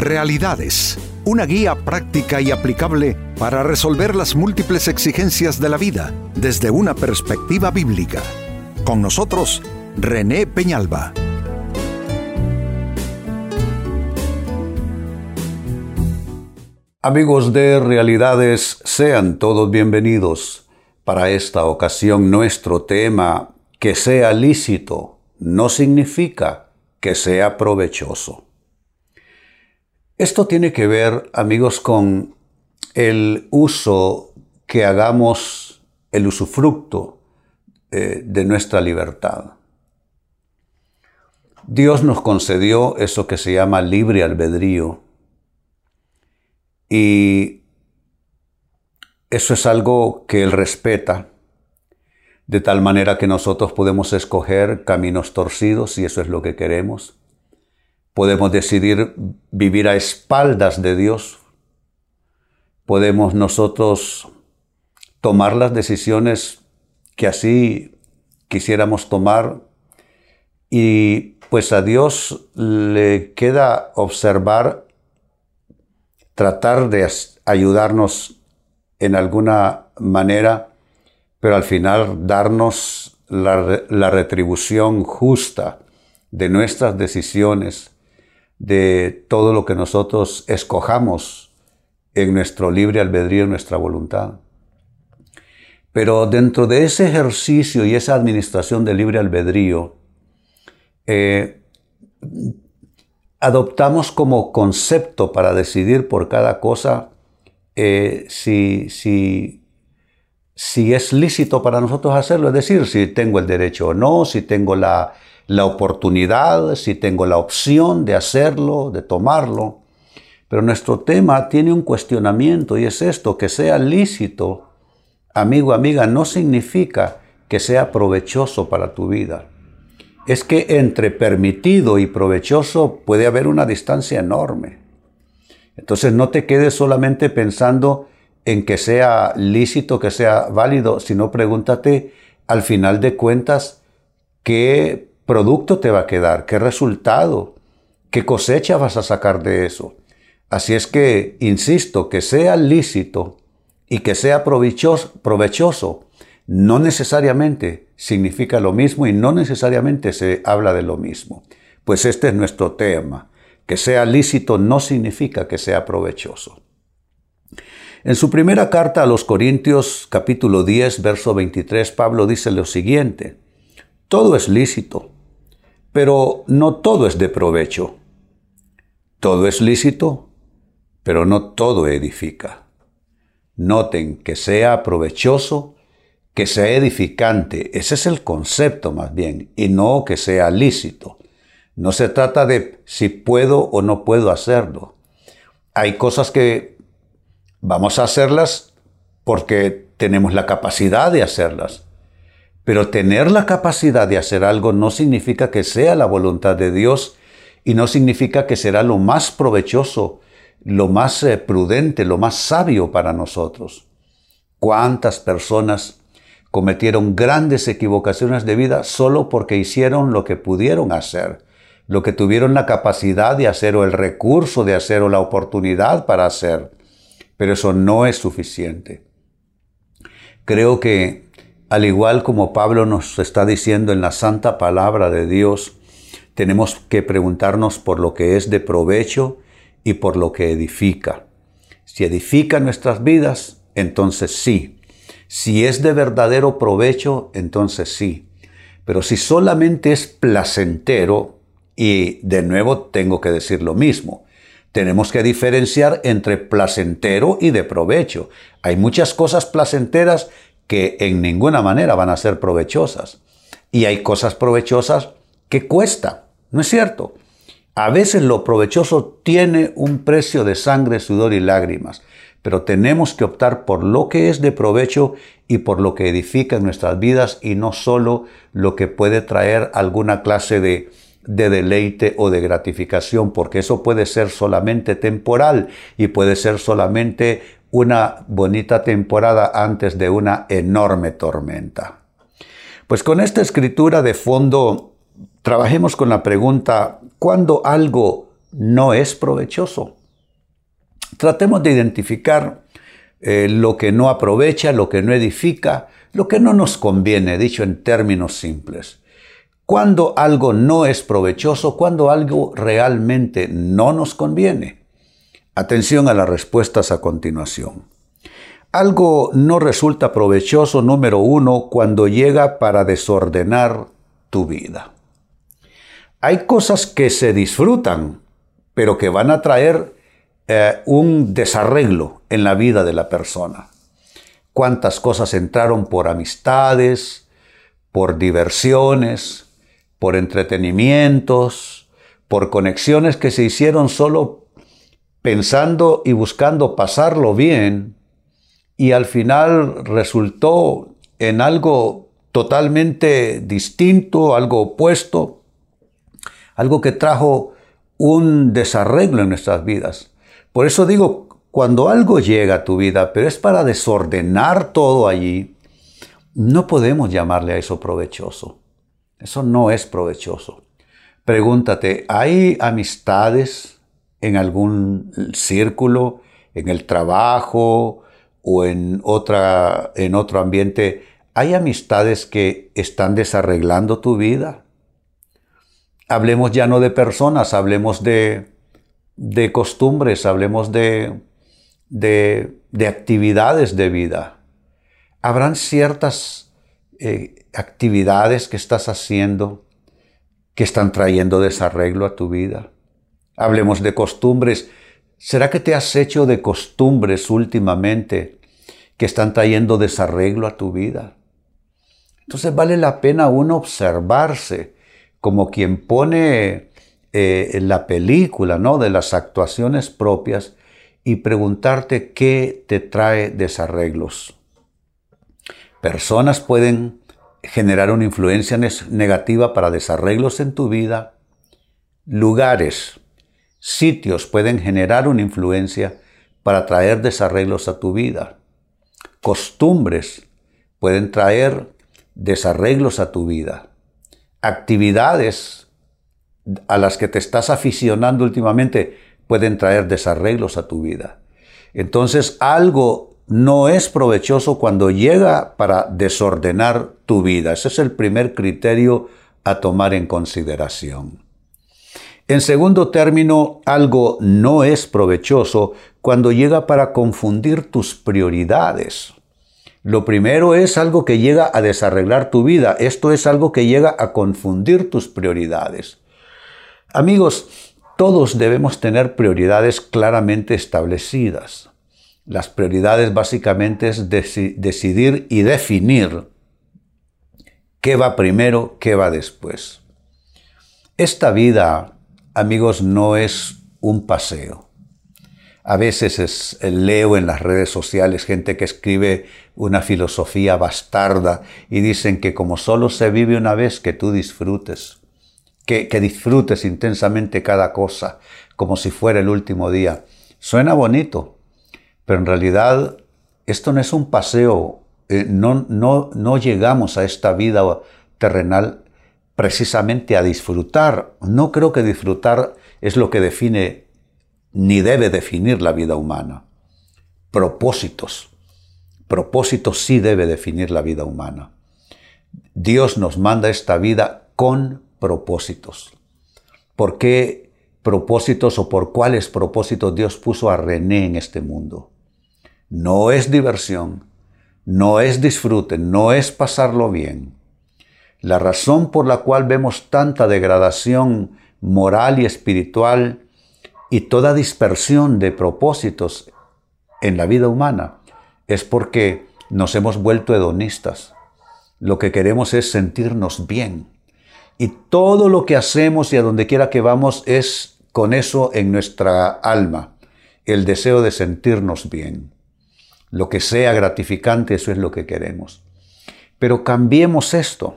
Realidades, una guía práctica y aplicable para resolver las múltiples exigencias de la vida desde una perspectiva bíblica. Con nosotros, René Peñalba. Amigos de Realidades, sean todos bienvenidos. Para esta ocasión nuestro tema, que sea lícito, no significa que sea provechoso. Esto tiene que ver, amigos, con el uso que hagamos, el usufructo eh, de nuestra libertad. Dios nos concedió eso que se llama libre albedrío. Y eso es algo que Él respeta, de tal manera que nosotros podemos escoger caminos torcidos si eso es lo que queremos Podemos decidir vivir a espaldas de Dios. Podemos nosotros tomar las decisiones que así quisiéramos tomar y pues a Dios le queda observar, tratar de ayudarnos en alguna manera, pero al final darnos la, la retribución justa de nuestras decisiones de todo lo que nosotros escojamos en nuestro libre albedrío, en nuestra voluntad. Pero dentro de ese ejercicio y esa administración del libre albedrío, eh, adoptamos como concepto para decidir por cada cosa eh, si, si, si es lícito para nosotros hacerlo, es decir, si tengo el derecho o no, si tengo la, la oportunidad, si tengo la opción de hacerlo, de tomarlo. Pero nuestro tema tiene un cuestionamiento y es esto, que sea lícito, amigo, amiga, no significa que sea provechoso para tu vida. Es que entre permitido y provechoso puede haber una distancia enorme. Entonces no te quedes solamente pensando en que sea lícito, que sea válido, sino pregúntate al final de cuentas qué producto te va a quedar, qué resultado, qué cosecha vas a sacar de eso. Así es que, insisto, que sea lícito y que sea provechoso, no necesariamente significa lo mismo y no necesariamente se habla de lo mismo. Pues este es nuestro tema. Que sea lícito no significa que sea provechoso. En su primera carta a los Corintios capítulo 10, verso 23, Pablo dice lo siguiente, todo es lícito, pero no todo es de provecho. Todo es lícito, pero no todo edifica. Noten que sea provechoso, que sea edificante. Ese es el concepto más bien, y no que sea lícito. No se trata de si puedo o no puedo hacerlo. Hay cosas que vamos a hacerlas porque tenemos la capacidad de hacerlas. Pero tener la capacidad de hacer algo no significa que sea la voluntad de Dios y no significa que será lo más provechoso, lo más eh, prudente, lo más sabio para nosotros. ¿Cuántas personas cometieron grandes equivocaciones de vida solo porque hicieron lo que pudieron hacer, lo que tuvieron la capacidad de hacer o el recurso de hacer o la oportunidad para hacer? Pero eso no es suficiente. Creo que al igual como Pablo nos está diciendo en la santa palabra de Dios, tenemos que preguntarnos por lo que es de provecho y por lo que edifica. Si edifica nuestras vidas, entonces sí. Si es de verdadero provecho, entonces sí. Pero si solamente es placentero, y de nuevo tengo que decir lo mismo, tenemos que diferenciar entre placentero y de provecho. Hay muchas cosas placenteras que en ninguna manera van a ser provechosas. Y hay cosas provechosas que cuesta, ¿no es cierto? A veces lo provechoso tiene un precio de sangre, sudor y lágrimas, pero tenemos que optar por lo que es de provecho y por lo que edifica en nuestras vidas y no solo lo que puede traer alguna clase de, de deleite o de gratificación, porque eso puede ser solamente temporal y puede ser solamente una bonita temporada antes de una enorme tormenta. Pues con esta escritura de fondo, trabajemos con la pregunta, ¿cuándo algo no es provechoso. Tratemos de identificar eh, lo que no aprovecha, lo que no edifica, lo que no nos conviene, dicho en términos simples. Cuando algo no es provechoso, cuando algo realmente no nos conviene. Atención a las respuestas a continuación. Algo no resulta provechoso, número uno, cuando llega para desordenar tu vida. Hay cosas que se disfrutan, pero que van a traer eh, un desarreglo en la vida de la persona. Cuántas cosas entraron por amistades, por diversiones, por entretenimientos, por conexiones que se hicieron solo pensando y buscando pasarlo bien y al final resultó en algo totalmente distinto, algo opuesto, algo que trajo un desarreglo en nuestras vidas. Por eso digo, cuando algo llega a tu vida, pero es para desordenar todo allí, no podemos llamarle a eso provechoso. Eso no es provechoso. Pregúntate, ¿hay amistades en algún círculo, en el trabajo o en, otra, en otro ambiente? ¿Hay amistades que están desarreglando tu vida? Hablemos ya no de personas, hablemos de, de costumbres, hablemos de, de, actividades de vida. Habrán ciertas eh, actividades que estás haciendo que están trayendo desarreglo a tu vida. Hablemos de costumbres. ¿Será que te has hecho de costumbres últimamente que están trayendo desarreglo a tu vida? Entonces vale la pena uno observarse como quien pone eh, la película, ¿no? De las actuaciones propias y preguntarte qué te trae desarreglos. Personas pueden generar una influencia negativa para desarreglos en tu vida. Lugares, sitios pueden generar una influencia para traer desarreglos a tu vida. Costumbres pueden traer desarreglos a tu vida. Actividades a las que te estás aficionando últimamente pueden traer desarreglos a tu vida. Entonces algo no es provechoso cuando llega para desordenar tu vida. Ese es el primer criterio a tomar en consideración. En segundo término, algo no es provechoso cuando llega para confundir tus prioridades. Lo primero es algo que llega a desarreglar tu vida. Esto es algo que llega a confundir tus prioridades. Amigos, todos debemos tener prioridades claramente establecidas. Las prioridades básicamente es decidir y definir qué va primero, qué va después. Esta vida, amigos, no es un paseo. A veces leo en las redes sociales gente que escribe una filosofía bastarda y dicen que como solo se vive una vez, que tú disfrutes que, disfrutes intensamente cada cosa, como si fuera el último día. Suena bonito, pero en realidad esto no es un paseo. Eh, no, no, no llegamos a esta vida terrenal precisamente a disfrutar. No creo que disfrutar es lo que define ni debe definir la vida humana. Propósitos. Propósitos sí debe definir la vida humana. Dios nos manda esta vida con propósitos. ¿Por qué propósitos o por cuáles propósitos Dios puso a René en este mundo? No es diversión, no es disfrute, no es pasarlo bien. La razón por la cual vemos tanta degradación moral y espiritual y toda dispersión de propósitos en la vida humana es porque nos hemos vuelto hedonistas. Lo que queremos es sentirnos bien. Y todo lo que hacemos y a donde quiera que vamos es con eso en nuestra alma, el deseo de sentirnos bien. Lo que sea gratificante, eso es lo que queremos. Pero cambiemos esto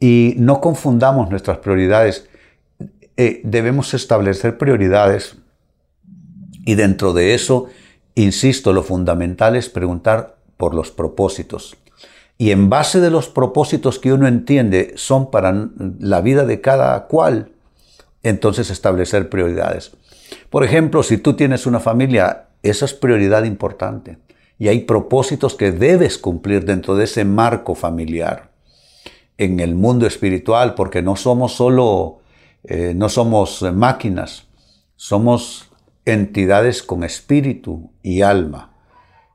y no confundamos nuestras prioridades. Eh, debemos establecer prioridades y dentro de eso, insisto, lo fundamental es preguntar por los propósitos y en base de los propósitos que uno entiende son para la vida de cada cual, entonces establecer prioridades. Por ejemplo, si tú tienes una familia, esa es prioridad importante. Y hay propósitos que debes cumplir dentro de ese marco familiar. En el mundo espiritual, porque no somos solo, eh, no somos máquinas, somos entidades con espíritu y alma.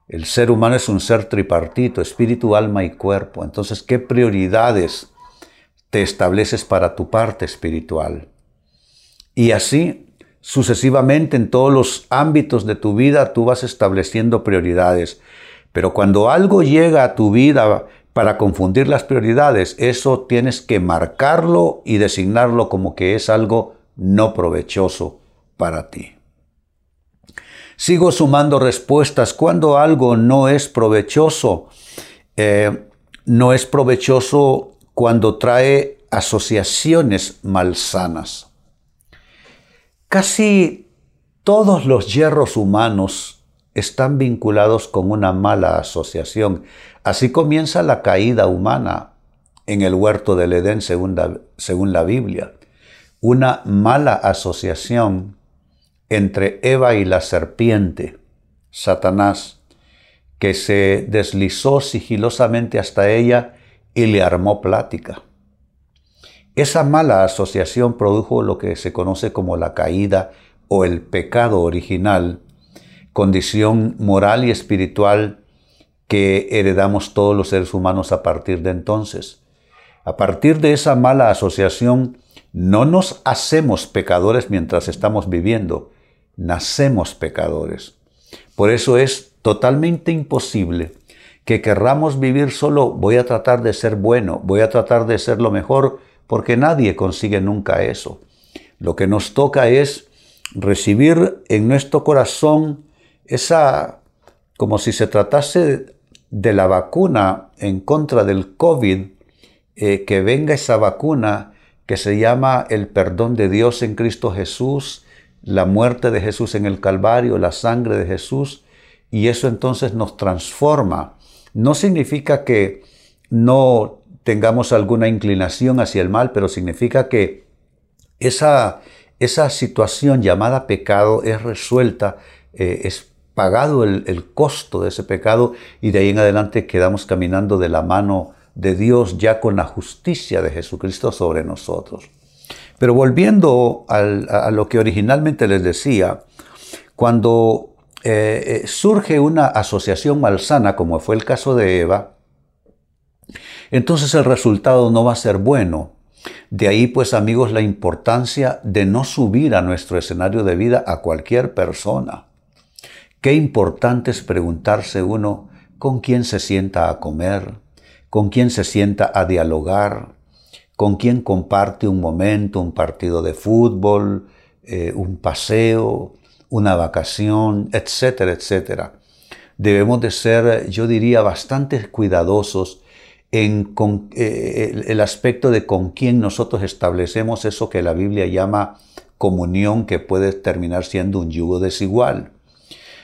El ser humano es un ser tripartito, espíritu, alma y cuerpo. Entonces, ¿qué prioridades te estableces para tu parte espiritual? Y así, sucesivamente en todos los ámbitos de tu vida, tú vas estableciendo prioridades. Pero cuando algo llega a tu vida para confundir las prioridades, eso tienes que marcarlo y designarlo como que es algo no provechoso para ti. Sigo sumando respuestas. Cuando algo no es provechoso, eh, no es provechoso cuando trae asociaciones malsanas. Casi todos los hierros humanos están vinculados con una mala asociación. Así comienza la caída humana en el huerto del Edén según la, Biblia. Una mala asociación entre Eva y la serpiente, Satanás, que se deslizó sigilosamente hasta ella y le armó plática. Esa mala asociación produjo lo que se conoce como la caída o el pecado original, condición moral y espiritual que heredamos todos los seres humanos a partir de entonces. A partir de esa mala asociación, no nos hacemos pecadores mientras estamos viviendo, nacemos pecadores. Por eso es totalmente imposible que querramos vivir solo, voy a tratar de ser bueno, voy a tratar de ser lo mejor, porque nadie consigue nunca eso. Lo que nos toca es recibir en nuestro corazón esa, como si se tratase de la vacuna en contra del COVID, eh, que venga esa vacuna que se llama el perdón de Dios en Cristo Jesús, la muerte de Jesús en el Calvario, la sangre de Jesús, y eso entonces nos transforma. No significa que no tengamos alguna inclinación hacia el mal, pero significa que esa, esa situación llamada pecado es resuelta, eh, es pagado el, costo de ese pecado y de ahí en adelante quedamos caminando de la mano de Dios ya con la justicia de Jesucristo sobre nosotros. Pero volviendo a lo que originalmente les decía, cuando eh, eh, surge una asociación malsana, como fue el caso de Eva, entonces el resultado no va a ser bueno. De ahí, pues amigos, la importancia de no subir a nuestro escenario de vida a cualquier persona. Qué importante es preguntarse uno con quién se sienta a comer, con quién se sienta a dialogar, con quien comparte un momento, un partido de fútbol, eh, un paseo, una vacación, etcétera, etcétera. Debemos de ser, yo diría, bastante cuidadosos en eh, el aspecto de con quién nosotros establecemos eso que la Biblia llama comunión, que puede terminar siendo un yugo desigual.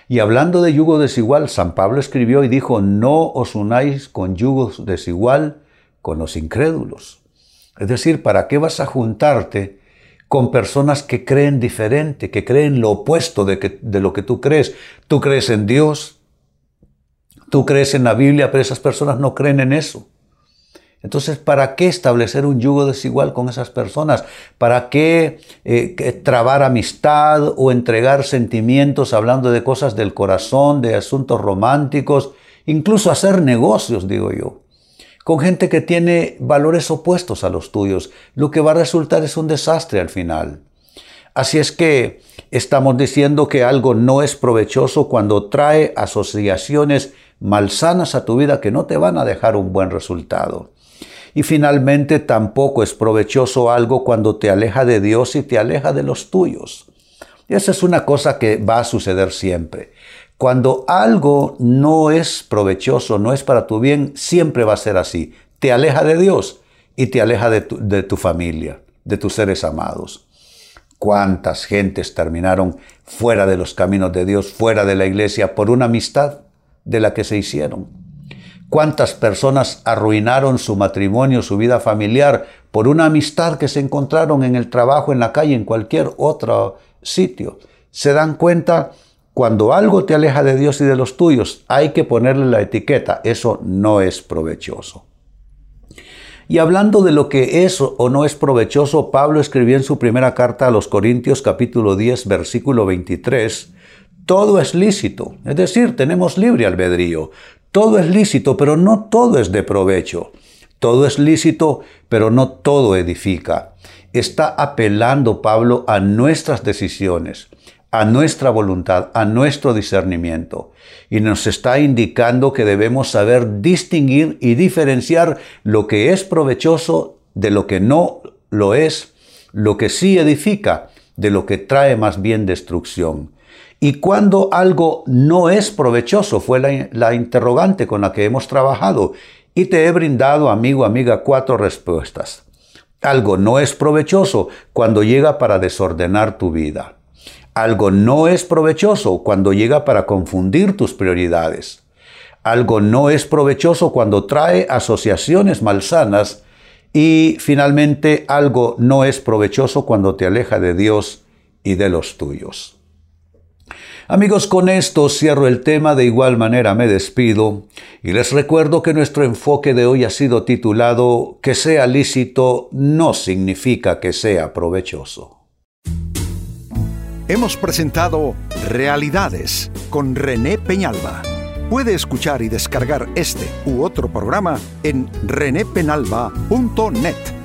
Y hablando de yugo desigual, San Pablo escribió y dijo, no os unáis con yugos desigual con los incrédulos. Es decir, ¿para qué vas a juntarte con personas que creen diferente, que creen lo opuesto de, de lo que tú crees? Tú crees en Dios, tú crees en la Biblia, pero esas personas no creen en eso. Entonces, ¿para qué establecer un yugo desigual con esas personas? ¿Para qué eh, trabar amistad o entregar sentimientos hablando de cosas del corazón, de asuntos románticos, incluso hacer negocios, digo yo? con gente que tiene valores opuestos a los tuyos, lo que va a resultar es un desastre al final. Así es que estamos diciendo que algo no es provechoso cuando trae asociaciones malsanas a tu vida que no te van a dejar un buen resultado. Y finalmente tampoco es provechoso algo cuando te aleja de Dios y te aleja de los tuyos. esa es una cosa que va a suceder siempre. Cuando algo no es provechoso, no es para tu bien, siempre va a ser así. Te aleja de Dios y te aleja de tu, familia, de tus seres amados. ¿Cuántas gentes terminaron fuera de los caminos de Dios, fuera de la iglesia, por una amistad de la que se hicieron? ¿Cuántas personas arruinaron su matrimonio, su vida familiar por una amistad que se encontraron en el trabajo, en la calle, en cualquier otro sitio? Se dan cuenta cuando algo te aleja de Dios y de los tuyos, hay que ponerle la etiqueta. Eso no es provechoso. Y hablando de lo que es o no es provechoso, Pablo escribió en su primera carta a los Corintios capítulo 10 versículo 23, todo es lícito, es decir, tenemos libre albedrío. Todo es lícito, pero no todo es de provecho. Todo es lícito, pero no todo edifica. Está apelando Pablo a nuestras decisiones, a nuestra voluntad, a nuestro discernimiento. Y nos está indicando que debemos saber distinguir y diferenciar lo que es provechoso de lo que no lo es, lo que sí edifica de lo que trae más bien destrucción. Y cuando algo no es provechoso, fue la, interrogante con la que hemos trabajado. Y te he brindado, amigo, amiga, cuatro respuestas. Algo no es provechoso cuando llega para desordenar tu vida. Algo no es provechoso cuando llega para confundir tus prioridades. Algo no es provechoso cuando trae asociaciones malsanas. Y finalmente, algo no es provechoso cuando te aleja de Dios y de los tuyos. Amigos, con esto cierro el tema, de igual manera me despido y les recuerdo que nuestro enfoque de hoy ha sido titulado Que sea lícito no significa que sea provechoso. Hemos presentado Realidades con René Peñalba. Puede escuchar y descargar este u otro programa en renépenalba.net.